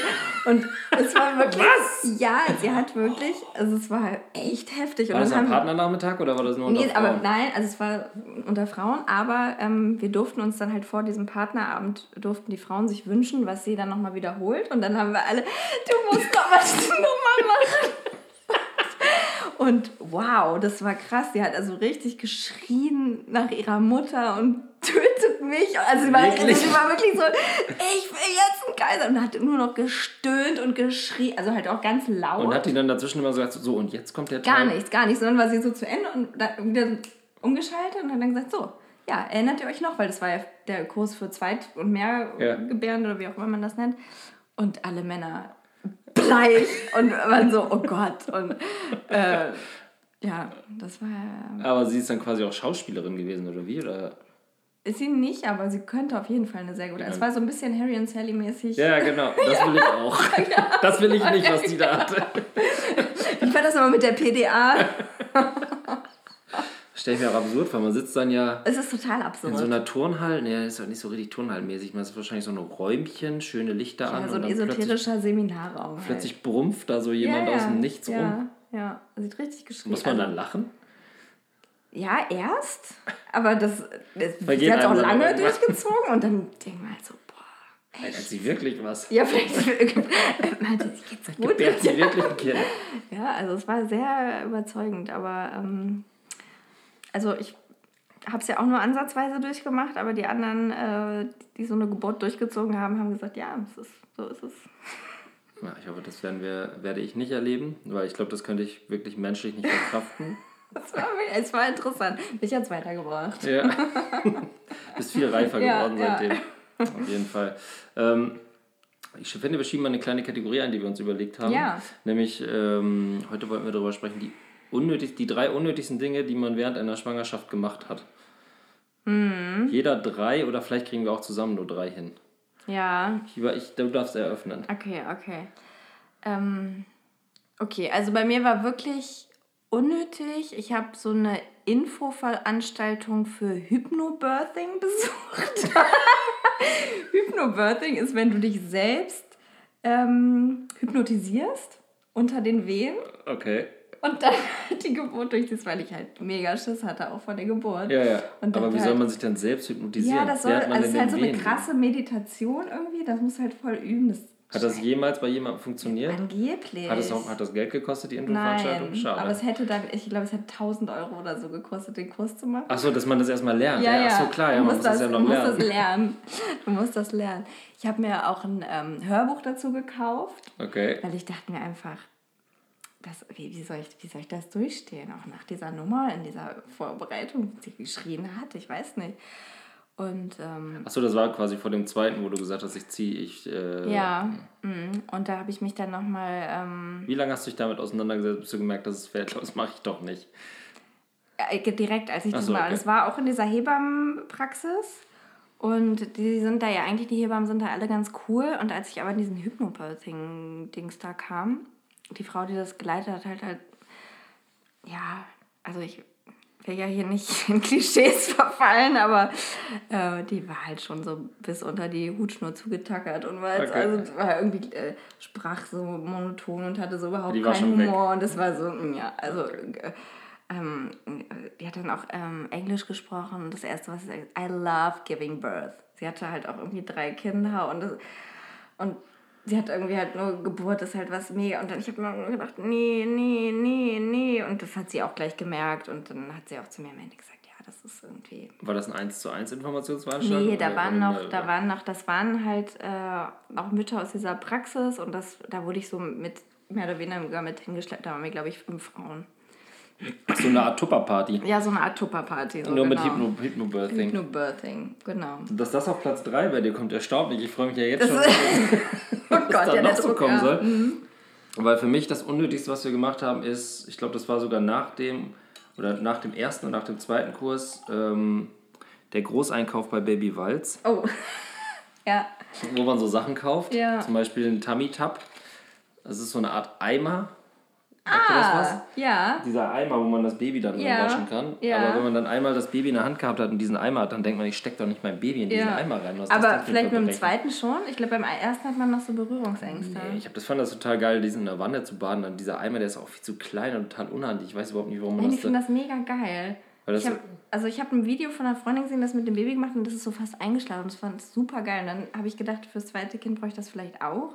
und es war wirklich Was? ja, sie hat wirklich, also es war echt heftig War und das haben Partnernachmittag oder war das nur unter Nee, aber Frauen? nein, also es war unter Frauen, aber ähm, wir durften uns dann halt vor diesem Partnerabend, durften die Frauen sich wünschen, was sie dann nochmal wiederholt. Und dann haben wir alle, du musst doch was nochmal machen. Und wow, das war krass. Sie hat also richtig geschrien nach ihrer Mutter und tötet mich. Also sie war, also Wirklich? sie war wirklich so, ich will jetzt einen Kaiser. Und hat nur noch gestöhnt und geschrien, also halt auch ganz laut. Und hat die dann dazwischen immer so gesagt, so und jetzt kommt der Gar Teil. nichts, gar nichts, sondern war sie so zu Ende und dann wieder umgeschaltet und hat dann gesagt, so, ja, erinnert ihr euch noch, weil das war ja der Kurs für Zweit- und mehr Ja. Oder wie auch immer man das nennt. Und alle Männer bleich und waren so, oh Gott. Und äh, ja, das war Aber sie ist dann quasi auch Schauspielerin gewesen, oder wie? Oder? Ist sie nicht, aber sie könnte auf jeden Fall eine sehr gute. Es war so ein bisschen Harry und Sally mäßig. Ja, genau. Das will ich auch. Das will ich nicht, was die da hatte. Ich fand das aber mit der PDA. Stell ich mir auch absurd vor. Man sitzt dann ja Es ist total absurd. in so einer Turnhalle. Nee, ist halt nicht so richtig Turnhallenmäßig. Man ist wahrscheinlich so ein Räumchen, schöne Lichter an. ja, so und ein esoterischer Seminarraum. Halt. plötzlich brumpft da so jemand aus dem Nichts ja, rum. Ja, sieht richtig geschrieben. Muss man dann lachen? Ja, erst. Aber das, das sie hat auch lange durchgezogen und dann denkt man halt so, boah. Hat sie wirklich was? Ja, vielleicht meinte sie, geht's gut. Gebärt sie wirklich ein Kind? Ja, also es war sehr überzeugend, aber ähm, also ich habe es ja auch nur ansatzweise durchgemacht, aber die anderen, äh, die so eine Geburt durchgezogen haben, haben gesagt, ja, es ist, so ist es. Ja, ich hoffe, das werden wir, werde ich nicht erleben, weil ich glaube, das könnte ich wirklich menschlich nicht verkraften. Es war, es war interessant. Mich hat es weitergebracht. Ja. Bist viel reifer Ja, geworden ja. seitdem. Auf jeden Fall. Ähm, ich finde, wir schieben mal eine kleine Kategorie ein, die wir uns überlegt haben. Ja. Nämlich, ähm, heute wollten wir darüber sprechen, die, unnötig, die drei unnötigsten Dinge, die man während einer Schwangerschaft gemacht hat. Mhm. Jeder drei oder vielleicht kriegen wir auch zusammen nur drei hin. Ja, Ich, ich, du darfst eröffnen. Okay, okay. Ähm, okay, also bei mir war wirklich unnötig. Ich habe so eine Infoveranstaltung für Hypnobirthing besucht. Hypnobirthing ist, wenn du dich selbst ähm, hypnotisierst unter den Wehen Okay. und dann die Geburt durchziehst, weil ich halt mega Schiss hatte, auch vor der Geburt. Ja, ja. Aber wie halt- soll man sich dann selbst hypnotisieren? Ja, das soll, also ist halt so eine Wehen? krasse Meditation irgendwie. Das muss halt voll üben. Das Hat das jemals bei jemandem funktioniert? angeblich. Hat es, auch, hat das Geld gekostet, die Infoveranstaltung? Nein, Schade. aber es hätte dann, ich glaube, es hätte 1000 Euro oder so gekostet, den Kurs zu machen. Achso, dass man das erstmal lernt. Ja, Ach so, klar, ja, du man musst muss das, ja du noch musst lernen. das lernen. Du musst das lernen. Ich habe mir auch ein ähm, Hörbuch dazu gekauft, Okay. weil ich dachte mir einfach, das, wie, wie, soll ich, wie soll ich das durchstehen? Auch nach dieser Nummer, in dieser Vorbereitung, die geschrien hat, ich weiß nicht. Und ähm, Achso, das war quasi vor dem zweiten, wo du gesagt hast, ich ziehe, ich. Äh, ja, mm, und da habe ich mich dann nochmal... Ähm, Wie lange hast du dich damit auseinandergesetzt, bis du gemerkt hast, das fällt das mache ich doch nicht? Äh, direkt, als ich Ach das so, war. okay. Das war auch in dieser Hebammenpraxis. Und die sind da ja eigentlich, die Hebammen sind da alle ganz cool. Und als ich aber in diesen Hypnobirthing-Dings da kam, die Frau, die das geleitet hat, halt halt, ja, also ich will ja hier nicht in Klischees verfallen, aber äh, die war halt schon so bis unter die Hutschnur zugetackert und war, jetzt, Okay. also war irgendwie, äh, sprach so monoton und hatte so überhaupt keinen schon weg. Humor. Und das war so, mm, ja, also äh, ähm, die hat dann auch ähm, Englisch gesprochen und das erste, was sie sagt, I love giving birth. Sie hatte halt auch irgendwie drei Kinder und, das, und sie hat irgendwie halt nur Geburt ist halt was mega. Und dann ich habe mir gedacht, nee, nee, nee, nee. Und das hat sie auch gleich gemerkt und dann hat sie auch zu mir am Ende gesagt, ja, das ist irgendwie. War das ein 1 zu 1 Informationsveranstaltung? Nee, da waren noch, da waren noch, das waren halt äh, auch Mütter aus dieser Praxis und das, da wurde ich so mit mehr oder weniger mit hingeschleppt. Da waren wir, glaube ich, fünf Frauen. So eine Art Tupperparty. Ja, so eine Art Tupperparty. So Nur mit genau. Hypno Hypnobirthing. Hypnobirthing, genau. Dass das auf Platz 3 bei dir kommt, erstaunt mich. Ich freue mich ja jetzt schon, Das Oh Gott, was da ja, noch so kommen ja. soll. Weil für mich das Unnötigste, was wir gemacht haben, ist, ich glaube, das war sogar nach dem, oder nach dem ersten und nach dem zweiten Kurs, ähm, der Großeinkauf bei Baby Walz, Oh. ja. wo man so Sachen kauft. Ja. Zum Beispiel den Tummy Tub. Das ist so eine Art Eimer. Sagt dir das was? Ah, ja. Dieser Eimer, wo man das Baby dann Ja, waschen kann. ja. Aber wenn man dann einmal das Baby in der Hand gehabt hat und diesen Eimer hat, dann denkt man, ich stecke doch nicht mein Baby in diesen Ja. Eimer rein. Aber vielleicht mit dem zweiten schon. Ich glaube, beim ersten hat man noch so Berührungsängste. Nee, ich habe das fand das total geil, diesen in der Wanne zu baden. Dann dieser Eimer, der ist auch viel zu klein und total unhandlich. Ich weiß überhaupt nicht, warum man Nein, das ich finde das mega geil. Ich hab, also ich habe ein Video von einer Freundin gesehen, das mit dem Baby gemacht und das ist so fast eingeschlafen. Das fand ich super geil. Und dann habe ich gedacht, fürs zweite Kind brauche ich das vielleicht auch.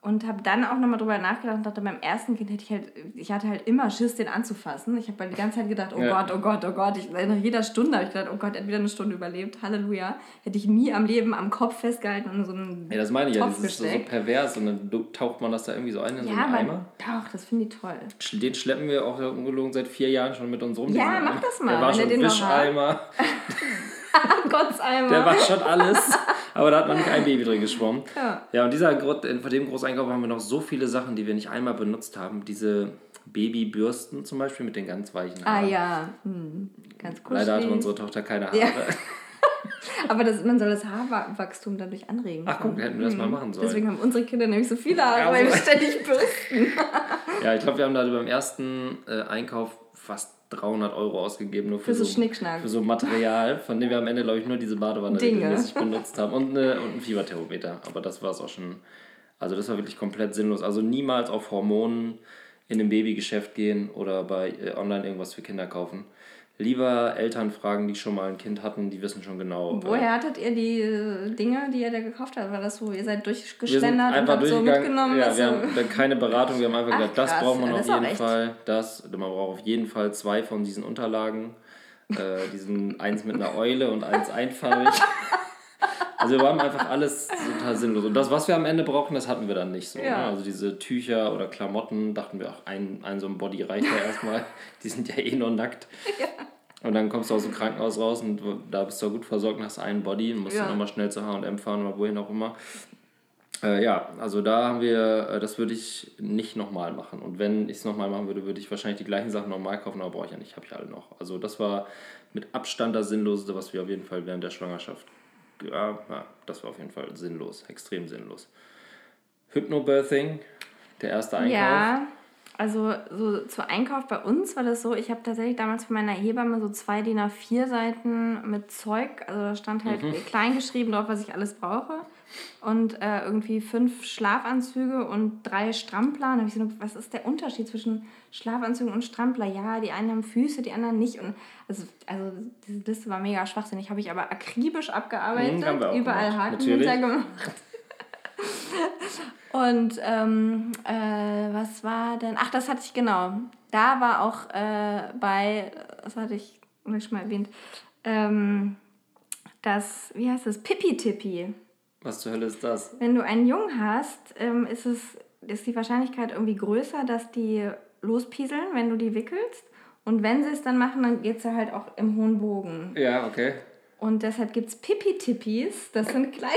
Und habe dann auch nochmal drüber nachgedacht und dachte, beim ersten Kind hätte ich halt, ich hatte halt immer Schiss, den anzufassen. Ich habe halt die ganze Zeit gedacht, oh Ja. Gott, oh Gott, oh Gott. Ich, nach jeder Stunde habe ich gedacht, oh Gott, er hat wieder eine Stunde überlebt. Halleluja. Hätte ich nie am Leben am Kopf festgehalten und so einen Ja, das meine ich ja. Topf Das ist so, so pervers und dann taucht man das da irgendwie so ein in so ja, einen aber Eimer. doch, das finde ich toll. Den schleppen wir auch ungelogen seit vier Jahren schon mit uns rum. Ja, mach das mal, Der war schon den noch habt. Wischeimer, Gottseimer. der war schon alles. Aber da hat noch nicht ein Baby drin geschwommen. Ja. Ja, und dieser, von dem Großeinkauf haben wir noch so viele Sachen, die wir nicht einmal benutzt haben. Diese Babybürsten zum Beispiel mit den ganz weichen Ah Haaren. ja, hm. ganz kuschelig. Leider hatte unsere Tochter keine Haare. Ja. Aber das, man soll das Haarwachstum dadurch anregen. Ach guck, hätten wir das mal machen sollen. Deswegen haben unsere Kinder nämlich so viele Haare, Ja, weil wir ständig bürsten. Ja, ich glaube, wir haben da beim ersten äh, Einkauf fast 300 Euro ausgegeben, nur für, Für so Schnickschnack. Für so Material, von dem wir am Ende, glaube ich, nur diese Badewanne Dinge. regelmäßig benutzt haben und, eine, und ein Fieberthermometer. Aber das war es auch schon. Also das war wirklich komplett sinnlos. Also niemals auf Hormonen in ein Babygeschäft gehen oder bei äh, online irgendwas für Kinder kaufen. Lieber Eltern fragen, die schon mal ein Kind hatten, die wissen schon genau. äh, Woher hattet ihr die äh, Dinge, die ihr da gekauft habt? War das so, ihr seid durchgeschlendert und habt so mitgenommen? ja, wir haben keine Beratung, wir haben einfach Ach, gesagt, das krass. braucht man auf das auch jeden Fall. Das, man braucht auf jeden Fall zwei von diesen Unterlagen. äh, diesen eins mit einer Eule und eins einfarbig. Also wir haben einfach alles total sinnlos. Und das, was wir am Ende brauchen, das hatten wir dann nicht so. Ja. Ne? Also diese Tücher oder Klamotten, dachten wir, ach, ein, ein so ein Body reicht ja erstmal. Die sind ja eh nur nackt. Und dann kommst du aus dem Krankenhaus raus und da bist du auch gut versorgt und hast einen Body und musst Ja. dann nochmal schnell zu H&M fahren oder wohin auch immer. Äh, ja, also da haben wir, äh, das würde ich nicht nochmal machen. Und wenn ich es nochmal machen würde, würde ich wahrscheinlich die gleichen Sachen nochmal kaufen, aber brauche ich ja nicht, habe ich alle noch. Also das war mit Abstand das Sinnloseste, was wir auf jeden Fall während der Schwangerschaft, ja, das war auf jeden Fall sinnlos, extrem sinnlos. Hypnobirthing, der erste Einkauf. Ja, also so zu Einkauf bei uns war das so, ich habe tatsächlich damals von meiner Hebamme so zwei DIN A4 Seiten mit Zeug, also da stand halt Mhm. klein geschrieben drauf, was ich alles brauche. Und äh, irgendwie fünf Schlafanzüge und drei Strampler. Und habe ich so, was ist der Unterschied zwischen Schlafanzügen und Strampler? Ja, die einen haben Füße, die anderen nicht. Und also, also diese Liste war mega schwachsinnig. Habe ich aber akribisch abgearbeitet, Mhm, wir auch überall gemacht, Haken natürlich. hintergemacht. Und ähm, äh, was war denn? Ach, das hatte ich genau. Da war auch äh, bei, das hatte ich schon mal erwähnt, ähm, das, wie heißt das? Pipi-Tippi. Was zur Hölle ist das? Wenn du einen Jungen hast, ähm, ist, es, ist die Wahrscheinlichkeit irgendwie größer, dass die lospieseln, wenn du die wickelst. Und wenn sie es dann machen, dann geht es ja halt auch im hohen Bogen. Ja, okay. Und deshalb gibt es Pipi-Tippis. Das sind kleine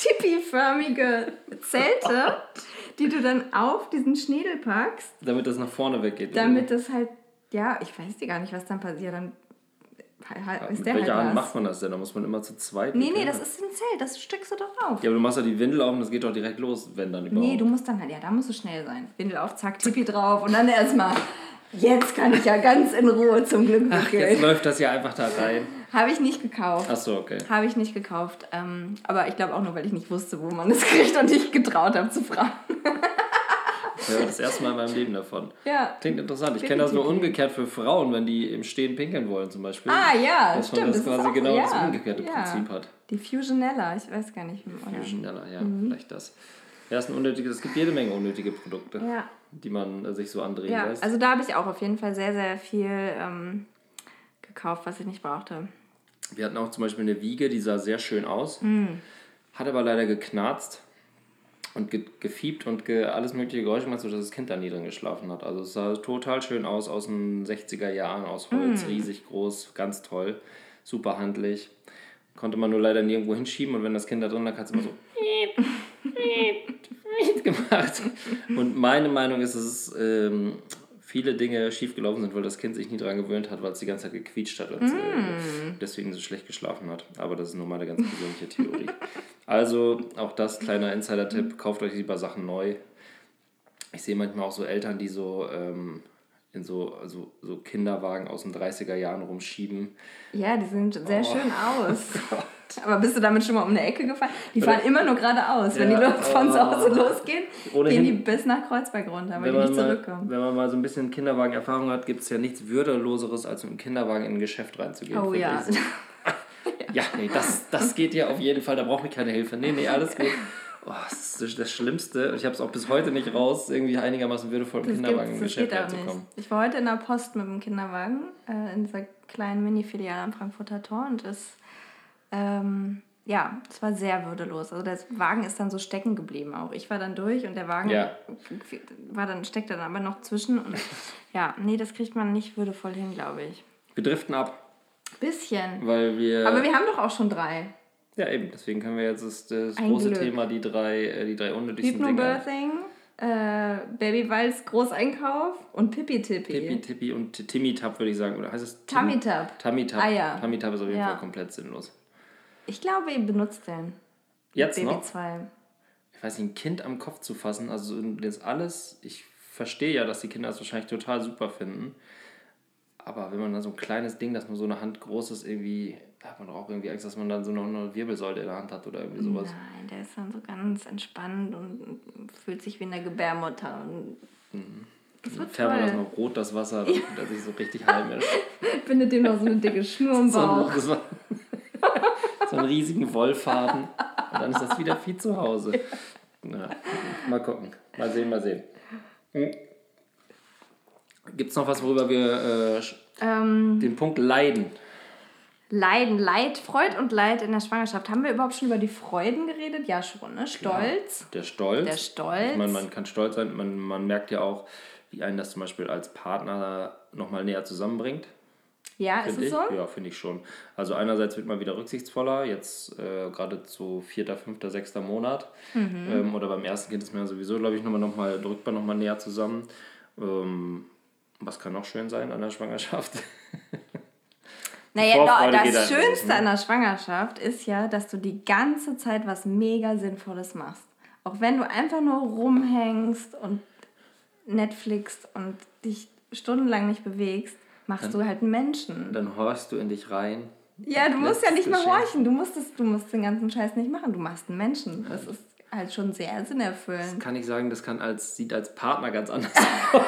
Tippi-förmige Zelte, die du dann auf diesen Schädel packst, Damit das nach vorne weggeht. damit das halt, ja, ich weiß dir gar nicht, was dann passiert. Dann ist Mit der welcher halt Hand macht man das denn? Da muss man immer zu zweit. Nee, nee, das ist ein Zelt, das steckst du doch auf. Ja, aber du machst ja die Windel auf und das geht doch direkt los, wenn dann überhaupt. Nee, du musst dann halt, ja, da musst du schnell sein. Windel auf, zack, Tippi drauf und dann erstmal, jetzt kann ich ja ganz in Ruhe zum Glück Ach, jetzt läuft das ja einfach da rein. Habe ich nicht gekauft. Ach so, okay. Habe ich nicht gekauft. Ähm, aber ich glaube auch nur, weil ich nicht wusste, wo man es kriegt und nicht getraut habe zu fragen. Ich höre das erste Mal in meinem Leben davon. Ja. Klingt interessant. Ich kenne das nur umgekehrt für Frauen, wenn die im Stehen pinkeln wollen zum Beispiel. Ah ja, Dass man stimmt. das ist quasi auch- genau ja, das umgekehrte ja. Prinzip hat. Die Fusionella, ich weiß gar nicht. Oder? Fusionella, ja, Mhm. vielleicht das. Ja, ist ein unnötiges, es gibt jede Menge unnötige Produkte, Ja. die man äh, sich so andrehen Ja, lässt. also da habe ich auch auf jeden Fall sehr, sehr viel ähm, gekauft, was ich nicht brauchte. Wir hatten auch zum Beispiel eine Wiege, die sah sehr schön aus, Mhm. hat aber leider geknarzt und ge gefiebt und ge alles mögliche Geräusche gemacht, sodass das Kind da nie drin geschlafen hat. Also es sah total schön aus, aus den 60er Jahren, aus Holz, Mhm. riesig groß, ganz toll, super handlich. Konnte man nur leider nirgendwo hinschieben und wenn das Kind da drin lag, hat es immer so gemacht. Und meine Meinung ist, dass es ähm, viele Dinge schiefgelaufen sind, weil das Kind sich nie daran gewöhnt hat, weil es die ganze Zeit gequietscht hat und äh, deswegen so schlecht geschlafen hat. Aber das ist nur meine ganz persönliche Theorie. Also auch das kleiner Insider-Tipp, kauft euch lieber Sachen neu. ich sehe manchmal auch so Eltern, die so ähm, in so, also, so Kinderwagen aus den 30er Jahren rumschieben. Ja, die sehen sehr oh. schön aus. Aber bist du damit schon mal um eine Ecke gefahren? Die fahren immer nur geradeaus. Wenn ja, die von zu Hause losgehen, Ohnehin, gehen die bis nach Kreuzberg runter, weil die nicht zurückkommen. Mal, wenn man mal so ein bisschen Kinderwagen-Erfahrung hat, gibt es ja nichts Würdeloseres, als mit dem Kinderwagen in ein Geschäft reinzugehen. Oh ja. ja, nee, das, das geht ja auf jeden Fall, da brauche ich keine Hilfe. Nee, nee, alles gut. Oh, das ist das Schlimmste. Ich habe es auch bis heute nicht raus, irgendwie einigermaßen würdevoll im Kinderwagen im Geschäft reinzukommen. Ich war heute in der Post mit dem Kinderwagen äh, in dieser kleinen Mini-Filiale am Frankfurter Tor und es, ähm, ja, es war sehr würdelos. Also der Wagen ist dann so stecken geblieben auch. Ich war dann durch und der Wagen ja. war dann, steckte dann aber noch zwischen. Und ja, nee, das kriegt man nicht würdevoll hin, glaube ich. Wir driften ab. Bisschen. Weil wir. Aber wir haben doch auch schon drei. Ja, eben. Deswegen können wir jetzt das, das große Glück. Thema, die drei, äh, die drei unnötigsten Hypnobirthing, äh, Babywals Großeinkauf und Pippi Tippi. Pippi Tippi und Timmy Tap würde ich sagen. Oder heißt es Tummy Tap? Tummy Tap. Ah, ja. Tummy Tap ist auf jeden ja. Fall komplett sinnlos. Ich glaube, ihr benutzt den. Jetzt Baby noch? 2. Ich weiß nicht, ein Kind am Kopf zu fassen, also das alles, ich verstehe ja, dass die Kinder das wahrscheinlich total super finden. Aber wenn man dann so ein kleines Ding, das nur so eine Hand groß ist, irgendwie da hat man doch auch irgendwie Angst, dass man dann so noch eine Wirbelsäule in der Hand hat oder irgendwie sowas. Nein, der ist dann so ganz entspannt und fühlt sich wie in der Gebärmutter. Und mhm. Dann färbt man das noch rot, das Wasser, ja. er sich so richtig heim ist. Findet dem noch so eine dicke Schnur im Bauch. So, so einen riesigen Wollfaden. Und dann ist das wieder viel zu Hause. Ja. Mal gucken. Mal sehen, mal sehen. Hm. Gibt es noch was, worüber wir äh, ähm, den Punkt Leiden Leiden, Leid, Freud und Leid in der Schwangerschaft. Haben wir überhaupt schon über die Freuden geredet? Ja, schon, ne? Stolz. Ja, der Stolz. Der Stolz. Ich meine, man kann stolz sein, man, man merkt ja auch, wie einen das zum Beispiel als Partner nochmal näher zusammenbringt. Ja, ist es ich. so? Ja, finde ich schon. Also einerseits wird man wieder rücksichtsvoller, jetzt äh, gerade zu vierter, fünfter, sechster Monat. Mhm. Ähm, oder beim ersten Kind ist man ja sowieso, glaube ich, nochmal, noch mal, drückt man nochmal näher zusammen. Ähm, was kann noch schön sein an der Schwangerschaft? Naja, das, das Schönste ne? an der Schwangerschaft ist ja, dass du die ganze Zeit was mega Sinnvolles machst. Auch wenn du einfach nur rumhängst und Netflix und dich stundenlang nicht bewegst, machst dann, du halt einen Menschen. Dann horchst du in dich rein. Ja, du musst ja nicht mehr horchen. Du musst, das, du musst den ganzen Scheiß nicht machen. Du machst einen Menschen. Das ist halt schon sehr sinnerfüllend. Das kann ich sagen, das kann als, sieht als Partner ganz anders aus.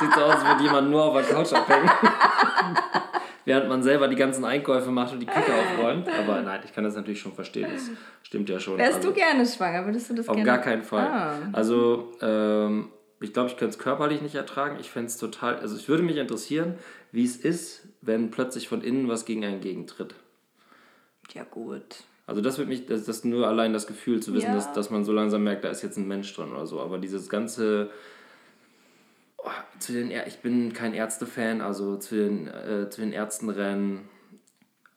sieht so aus, als würde jemand nur auf der Couch abhängen während man selber die ganzen Einkäufe macht und die Küche aufräumt. Aber nein, ich kann das natürlich schon verstehen. Das stimmt ja schon. Wärst also, du gerne schwanger? Würdest du das auf gerne? Auf gar keinen Fall. Ah. Also, ähm, ich glaube, ich könnte es körperlich nicht ertragen. Ich fände es total. Also, es würde mich interessieren, wie es ist, wenn plötzlich von innen was gegen einen gegentritt. Ja, gut. Also das wird mich, das, das nur allein das Gefühl zu wissen, ja. dass, dass man so langsam merkt, da ist jetzt ein Mensch drin oder so. Aber dieses ganze Oh, zu den, ich bin kein Ärzte-Fan, also zu den, äh, zu den Ärzten rennen.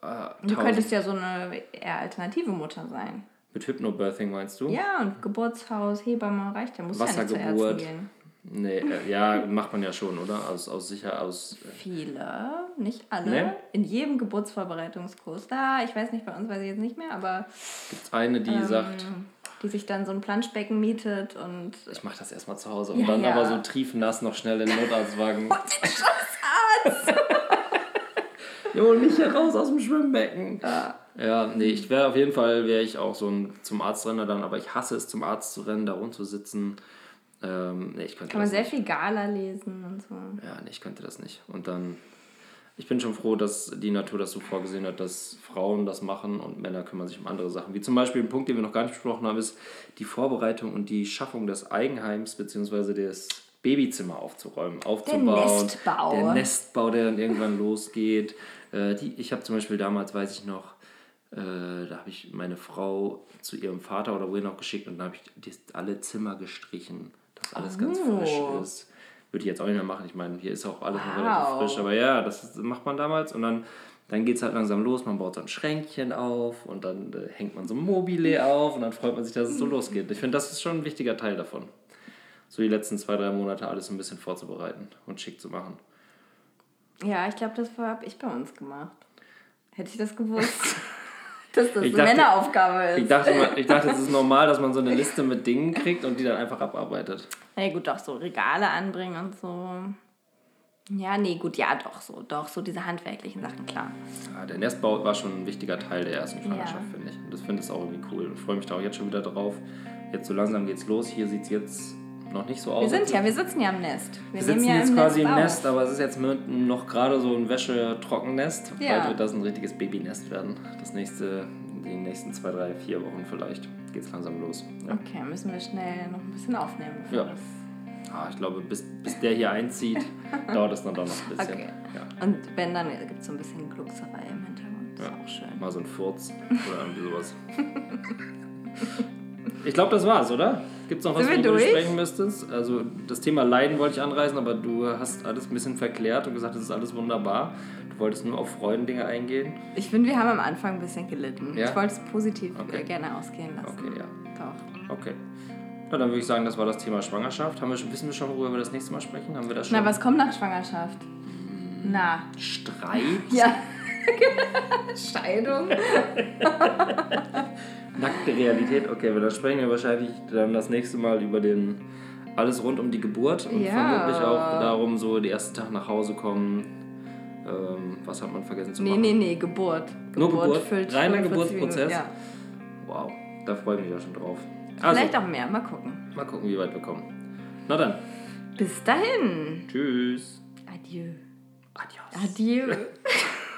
Äh, du könntest ja so eine eher alternative Mutter sein. Mit Hypnobirthing meinst du? Ja, und Geburtshaus, Hebamme reicht ja, muss ja nicht zu Ärzten gehen. Nee, äh, ja, macht man ja schon, oder? Aus, aus sicher, aus. Äh Viele, nicht alle. Nee? In jedem Geburtsvorbereitungskurs. Da, ich weiß nicht, bei uns weiß ich jetzt nicht mehr, aber. Gibt es eine, die ähm, sagt die sich dann so ein Planschbecken mietet und. Ich mach das erstmal zu Hause. Und ja, dann ja. aber so triefnass noch schnell in den Notarztwagen. und den Schussarzt! hol mich hier raus aus dem Schwimmbecken. Ja. Ja, nee, ich wäre auf jeden Fall, wäre ich auch so ein zum Arztrenner dann, aber ich hasse es, zum Arzt zu rennen, da rumzusitzen. Ähm, nee, ich könnte Kann man sehr nicht. viel Gala lesen und so. Ja, nee, ich könnte das nicht. Und dann ich bin schon froh, dass die Natur das so vorgesehen hat, dass Frauen das machen und Männer kümmern sich um andere Sachen. Wie zum Beispiel ein Punkt, den wir noch gar nicht besprochen haben, ist die Vorbereitung und die Schaffung des Eigenheims bzw. des Babyzimmer aufzuräumen, aufzubauen. Der Nestbau. Der Nestbau, der dann irgendwann losgeht. Äh, die, ich habe zum Beispiel damals, weiß ich noch, äh, da habe ich meine Frau zu ihrem Vater oder wohin auch geschickt und da habe ich alle Zimmer gestrichen, dass alles oh. ganz frisch ist. Würde ich jetzt auch nicht mehr machen. Ich meine, hier ist auch alles wow. noch relativ frisch. Aber ja, das macht man damals. Und dann, dann geht es halt langsam los. Man baut so ein Schränkchen auf und dann äh, hängt man so ein Mobile auf und dann freut man sich, dass es so losgeht. Ich finde, das ist schon ein wichtiger Teil davon. So die letzten zwei, drei Monate alles ein bisschen vorzubereiten und schick zu machen. Ja, ich glaube, das habe ich bei uns gemacht. Hätte ich das gewusst. Dass das Ich eine dachte- Männeraufgabe ist. Ich dachte, mal- ich dachte, es ist normal, dass man so eine Liste mit Dingen kriegt und die dann einfach abarbeitet. Ja gut, doch so Regale anbringen und so. Ja, nee, gut, ja, doch so. Doch, so diese handwerklichen Sachen, klar. Ja, der Nestbau war schon ein wichtiger Teil der ersten Schwangerschaft, Ja. finde ich. Und das finde ich auch irgendwie cool. Und freue mich da auch jetzt schon wieder drauf. Jetzt so langsam geht's los. Hier sieht es jetzt noch nicht so aus. Wir sind ja, wir sitzen ja im Nest. Wir, wir sitzen ja jetzt im quasi Nest im. Nest, aber es ist jetzt noch gerade so ein Wäschetrockennest. Ja. Bald wird das ein richtiges Babynest werden. Das nächste, die nächsten zwei, drei, vier Wochen vielleicht geht's langsam los. Ja. Okay, müssen wir schnell noch ein bisschen aufnehmen. Ja. Ah, ich glaube, bis, bis der hier einzieht, dauert das dann doch noch ein bisschen. Okay. Ja. Und wenn, dann gibt es so ein bisschen Gluckserei im Hintergrund. Das Ja. ist auch schön. Mal so ein Furz oder irgendwie sowas. Ich glaube, das war's, oder? Gibt's noch was, Sind worüber du sprechen müsstest? Also das Thema Leiden wollte ich anreißen, aber du hast alles ein bisschen verklärt und gesagt, das ist alles wunderbar. Du wolltest nur auf Freudendinge eingehen. Ich finde, wir haben am Anfang ein bisschen gelitten. Ja? Ich wollte es positiv Okay. äh, gerne ausgehen lassen. Okay, ja. Doch. Okay. Na, dann würde ich sagen, das war das Thema Schwangerschaft. Haben wir, schon- wissen wir schon, worüber wir das nächste Mal sprechen? Haben wir das schon? Na, was kommt nach Schwangerschaft? Na, Streit? ja. Scheidung? Nackte Realität? Okay, dann sprechen wir wahrscheinlich dann das nächste Mal über den alles rund um die Geburt und Ja. vermutlich auch darum, so die ersten Tag nach Hause kommen. Ähm, was hat man vergessen zu Nee, machen? nee, nee, Geburt. Nur Geburt? füllt Reiner 45 Geburtsprozess? Ja. Wow, da freue ich mich ja schon drauf. Also, Vielleicht auch mehr, mal gucken. mal gucken, wie weit wir kommen. Na dann, Bis dahin. tschüss. Adieu. Adios. Adieu.